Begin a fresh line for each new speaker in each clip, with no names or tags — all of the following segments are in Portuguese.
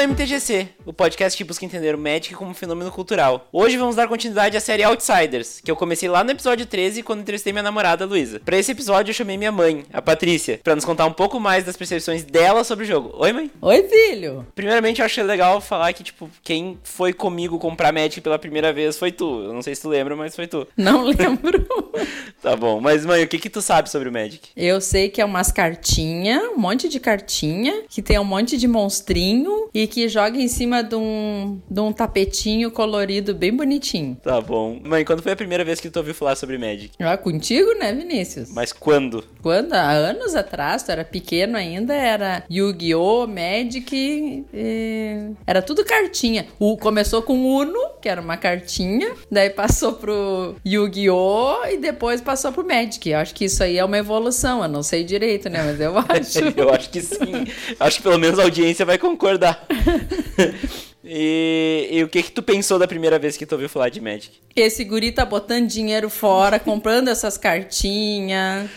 ao MTGC, o podcast que busca entender o Magic como um fenômeno cultural. Hoje vamos dar continuidade à série Outsiders, que eu comecei lá no episódio 13 quando entrevistei minha namorada Luísa. Para esse episódio eu chamei minha mãe, a Patrícia, para nos contar um pouco mais das percepções dela sobre o jogo. Oi, mãe?
Oi, filho!
Primeiramente eu achei legal falar que, tipo, quem foi comigo comprar Magic pela primeira vez foi tu. Eu não sei se tu lembra, mas foi tu.
Não lembro.
tá bom, mas mãe, o que que tu sabe sobre o Magic?
Eu sei que é umas cartinhas, um monte de cartinha, que tem um monte de monstrinho e que joga em cima de um, de um tapetinho colorido bem bonitinho.
Tá bom. Mãe, quando foi a primeira vez que tu ouviu falar sobre Magic?
Ah, contigo, né, Vinícius?
Mas quando?
Quando? Há anos atrás, tu era pequeno ainda, era Yu-Gi-Oh!, Magic, e... era tudo cartinha. O, começou com Uno, que era uma cartinha, daí passou pro Yu-Gi-Oh! e depois passou pro Magic. Eu acho que isso aí é uma evolução, eu não sei direito, né, mas eu acho.
eu acho que sim. Acho que pelo menos a audiência vai concordar. E, e, o que que tu pensou da primeira vez que tu ouviu falar de Magic?
Esse guri tá botando dinheiro fora, comprando essas cartinhas.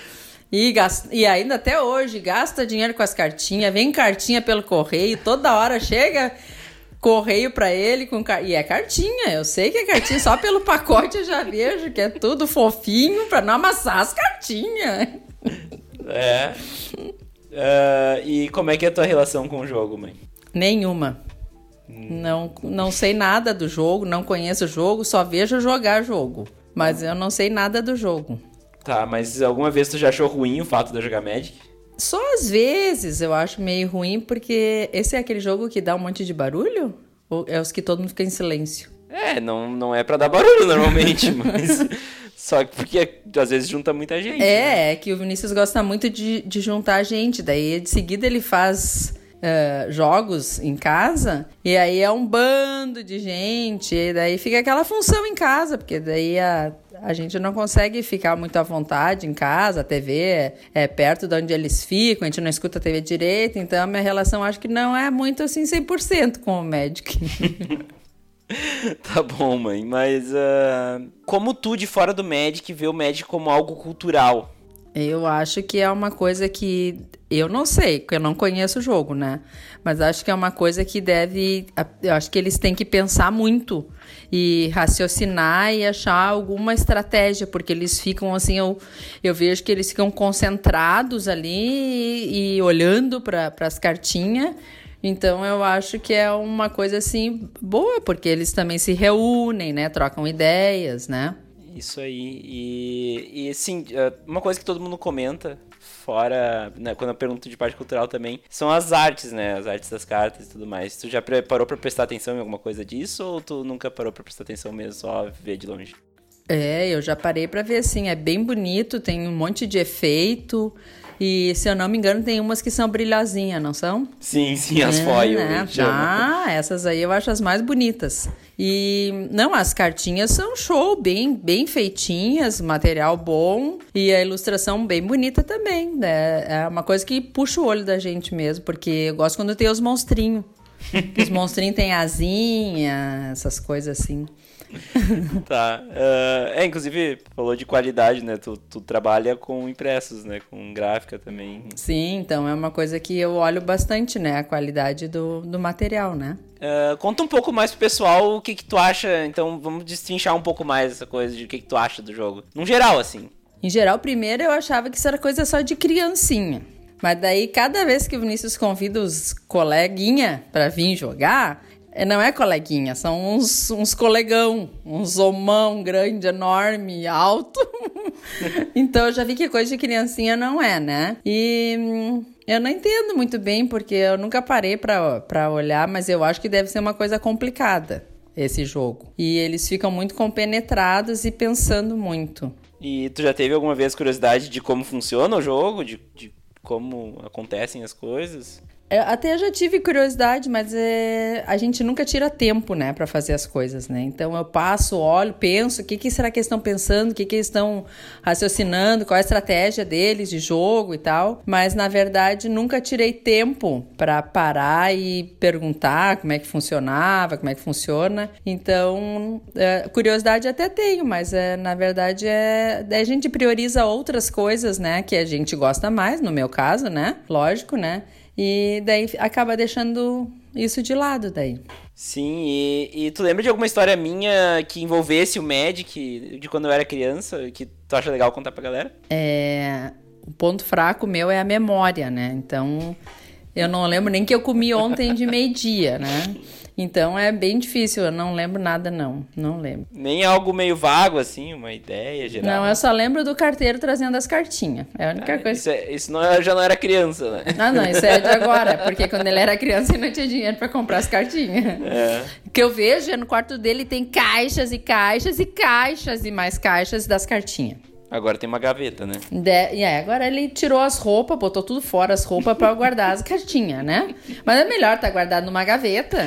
E, gasta, e ainda até hoje gasta dinheiro com as cartinhas, vem cartinha pelo correio, toda hora chega correio para ele com e é cartinha. Eu sei que é cartinha, só pelo pacote eu já vejo que é tudo fofinho para não amassar as cartinhas.
É. Uh, e como é que é a tua relação com o jogo, mãe?
Nenhuma. Não, não sei nada do jogo, não conheço o jogo, só vejo jogar jogo. Mas eu não sei nada do jogo.
Tá, mas alguma vez tu já achou ruim o fato de eu jogar Magic?
Só às vezes eu acho meio ruim, porque esse é aquele jogo que dá um monte de barulho? Ou é os que todo mundo fica em silêncio?
É, não, não é para dar barulho normalmente, mas. Só que porque às vezes junta muita gente. É,
né? é que o Vinícius gosta muito de, de juntar gente. Daí de seguida ele faz uh, jogos em casa, e aí é um bando de gente, e daí fica aquela função em casa, porque daí a, a gente não consegue ficar muito à vontade em casa, a TV é, é, perto de onde eles ficam, a gente não escuta a TV direito, então a minha relação acho que não é muito assim 100% com o Magic.
tá bom, mãe, mas uh, como tu de fora do Magic vê o Magic como algo cultural?
Eu acho que é uma coisa que eu não sei, porque eu não conheço o jogo, né? Mas acho que é uma coisa que deve. Eu acho que eles têm que pensar muito e raciocinar e achar alguma estratégia, porque eles ficam assim. Eu, eu vejo que eles ficam concentrados ali e, e olhando para as cartinhas. Então eu acho que é uma coisa assim boa, porque eles também se reúnem, né? Trocam ideias, né?
Isso aí. E, e assim, é, uma coisa que todo mundo comenta, fora, né, quando eu pergunto de parte cultural também, são as artes, né? As artes das cartas e tudo mais. Tu já parou pra prestar atenção em alguma coisa disso ou tu nunca parou pra prestar atenção mesmo, só ver de longe?
É, eu já parei pra ver, assim, é bem bonito, tem um monte de efeito. E, se eu não me engano, tem umas que são brilhosinhas, não são?
Sim, sim, as é, foil. Né?
Ah, essas aí eu acho as mais bonitas. E, não, as cartinhas são show, bem, bem feitinhas, material bom e a ilustração bem bonita também. Né? É uma coisa que puxa o olho da gente mesmo, porque eu gosto quando tem os monstrinhos. os monstrinhos têm asinha, essas coisas assim.
tá. Uh, é, inclusive, falou de qualidade, né? Tu, tu trabalha com impressos, né? Com gráfica também.
Sim, então é uma coisa que eu olho bastante, né? A qualidade do, do material, né?
Uh, conta um pouco mais pro pessoal o que que tu acha. Então, vamos destrinchar um pouco mais essa coisa de o que que tu acha do jogo. No geral, assim.
Em geral, primeiro eu achava que isso era coisa só de criancinha. Mas daí, cada vez que o Vinícius convida os coleguinha para vir jogar, não é coleguinha, são uns, uns colegão, uns homão grande, enorme, alto. então eu já vi que coisa de criancinha não é, né? E hum, eu não entendo muito bem, porque eu nunca parei para olhar, mas eu acho que deve ser uma coisa complicada esse jogo. E eles ficam muito compenetrados e pensando muito.
E tu já teve alguma vez curiosidade de como funciona o jogo? De, de como acontecem as coisas?
Eu até já tive curiosidade, mas é, a gente nunca tira tempo, né, para fazer as coisas, né? Então eu passo, olho, penso, o que, que será que eles estão pensando, o que, que eles estão raciocinando, qual é a estratégia deles de jogo e tal. Mas na verdade nunca tirei tempo para parar e perguntar como é que funcionava, como é que funciona. Então é, curiosidade até tenho, mas é, na verdade é a gente prioriza outras coisas, né, que a gente gosta mais, no meu caso, né? Lógico, né? E daí acaba deixando isso de lado daí.
Sim, e, e, tu lembra de alguma história minha que envolvesse o Magic de quando eu era criança, que tu acha legal contar pra galera?
É. O ponto fraco meu é a memória, né? Então, eu não lembro nem que eu comi ontem de meio-dia, né? Então é bem difícil, eu não lembro nada, não. Não lembro.
Nem algo meio vago, assim, uma ideia geral.
Não, eu só lembro do carteiro trazendo as cartinhas. É a única
Ah,
coisa.
Isso, é- isso não, é- já não era criança, né?
Ah, não, isso é de agora, porque quando ele era criança ele não tinha dinheiro pra comprar as cartinhas.
É.
O que eu vejo é no quarto dele tem caixas e caixas e caixas e mais caixas das cartinhas.
Agora tem uma gaveta, né?
De- aí, agora ele tirou as roupas, botou tudo fora as roupas pra guardar as cartinhas, né? Mas é melhor estar guardado numa gaveta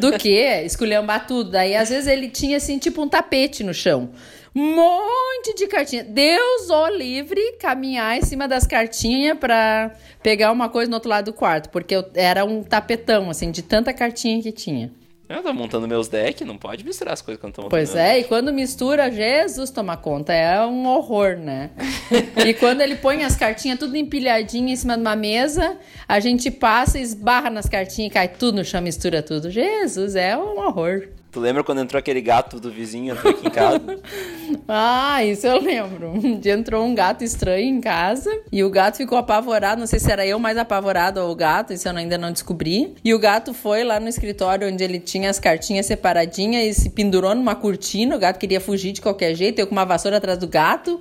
do que esculhambar tudo. Daí, às vezes, ele tinha, assim, tipo um tapete no chão. Um monte de cartinha. Deus o livre caminhar em cima das cartinhas pra pegar uma coisa no outro lado do quarto. Porque era um tapetão, assim, de tanta cartinha que tinha.
Eu tô montando meus decks, não pode misturar as coisas quando tô montando.
Pois é, e quando mistura, Jesus toma conta, é um horror, né? e quando ele põe as cartinhas tudo empilhadinho em cima de uma mesa, a gente passa, esbarra nas cartinhas e cai tudo no chão, mistura tudo. Jesus, é um horror.
Tu lembra quando entrou aquele gato do vizinho aqui em casa?
Ah, isso eu lembro. Entrou um gato estranho em casa e o gato ficou apavorado. Não sei se era eu mais apavorado ou o gato, isso eu ainda não descobri. E o gato foi lá no escritório onde ele tinha as cartinhas separadinhas e se pendurou numa cortina. O gato queria fugir de qualquer jeito, eu com uma vassoura atrás do gato.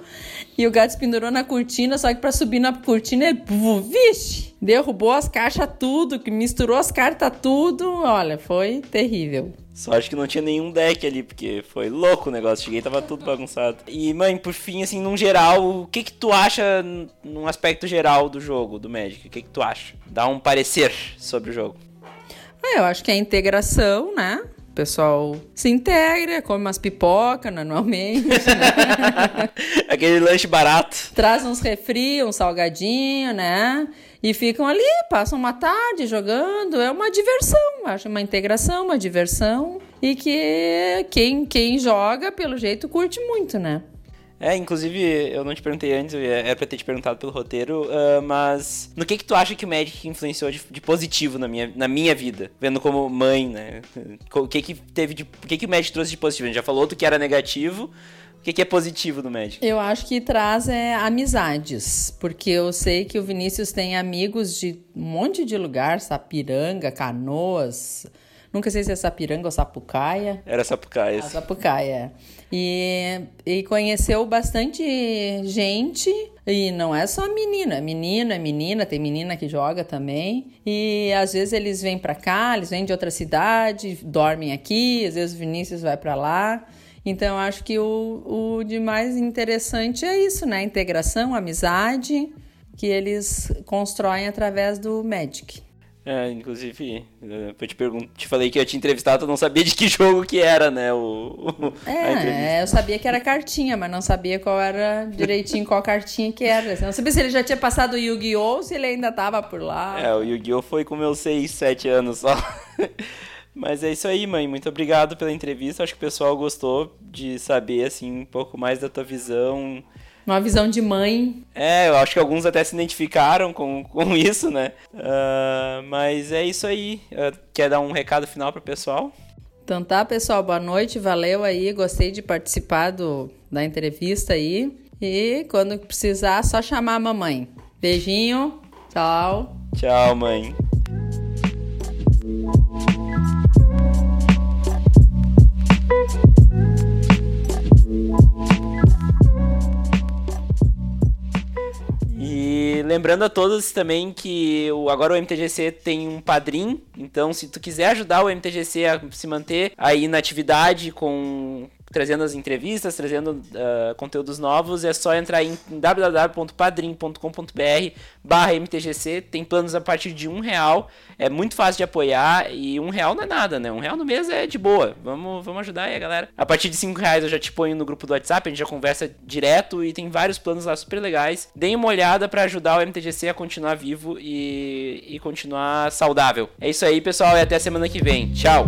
E o gato se pendurou na cortina, só que pra subir na cortina ele, vixe, derrubou as caixas tudo, misturou as cartas tudo. Olha, foi terrível.
Só acho que não tinha nenhum deck ali, porque foi louco o negócio. Cheguei tava tudo bagunçado. E, mãe, por fim, assim, num geral, o que que tu acha, num aspecto geral do jogo, do Magic? O que que tu acha? Dá um parecer sobre o jogo.
É, eu acho que é a integração, né? O pessoal se integra, come umas pipoca normalmente, né?
Aquele lanche barato.
traz uns refri, um salgadinho, né? E ficam ali, passam uma tarde jogando. É uma diversão, acho uma integração, uma diversão. E que quem, quem joga, pelo jeito, curte muito, né?
É, inclusive, eu não te perguntei antes, era pra ter te perguntado pelo roteiro, ah, mas no que que tu acha que o Magic influenciou de, de positivo na minha, na minha vida? Vendo como mãe, né? O que que teve de... O que que o Magic trouxe de positivo? A gente já falou do que era negativo, o que que é positivo do Magic?
Eu acho que traz é, amizades, porque eu sei que o Vinícius tem amigos de um monte de lugar, Sapiranga, Canoas, nunca sei se é Sapiranga ou Sapucaia.
Era Sapucaia.
A Sapucaia. E, e conheceu bastante gente. E não é só menina, é menina, é menina, tem menina que joga também. E às vezes eles vêm pra cá, eles vêm de outra cidade, dormem aqui, às vezes o Vinícius vai pra lá. Então eu acho que o, o de mais interessante é isso, né? Integração, amizade, que eles constroem através do Magic.
É, inclusive, eu te, pergun- te falei que eu ia te entrevistar, tu não sabia de que jogo que era, né? O, o-.
É, eu sabia que era cartinha, mas não sabia qual era direitinho qual cartinha que era. Eu não sabia se ele já tinha passado o Yu-Gi-Oh! ou se ele ainda tava por lá.
É, o Yu-Gi-Oh! foi com meus 6, 7 anos só. Mas é isso aí, mãe. Muito obrigado pela entrevista. Acho que o pessoal gostou de saber, assim, um pouco mais da tua visão.
Uma visão de mãe.
É, eu acho que alguns até se identificaram com, com isso, né? Ah, mas é isso aí. Ah, quer dar um recado final pro pessoal?
Então tá, pessoal, boa noite, valeu aí, gostei de participar do, da entrevista aí. E quando precisar, só chamar a mamãe. Beijinho, tchau.
Tchau, mãe. Lembrando a todos também que o, agora o MTGC tem um padrim, então se tu quiser ajudar o MTGC a se manter aí na atividade com trazendo as entrevistas, trazendo ah, conteúdos novos, é só entrar em www.padrim.com.br barra MTGC, tem planos a partir de um real, é muito fácil de apoiar e um real não é nada, né? Um real no mês é de boa, vamos, vamos ajudar aí, galera. A partir de cinco reais eu já te ponho no grupo do WhatsApp, a gente já conversa direto e tem vários planos lá super legais. Deem uma olhada para ajudar o MTGC a continuar vivo e, e continuar saudável. É isso aí, pessoal, e até a semana que vem. Tchau!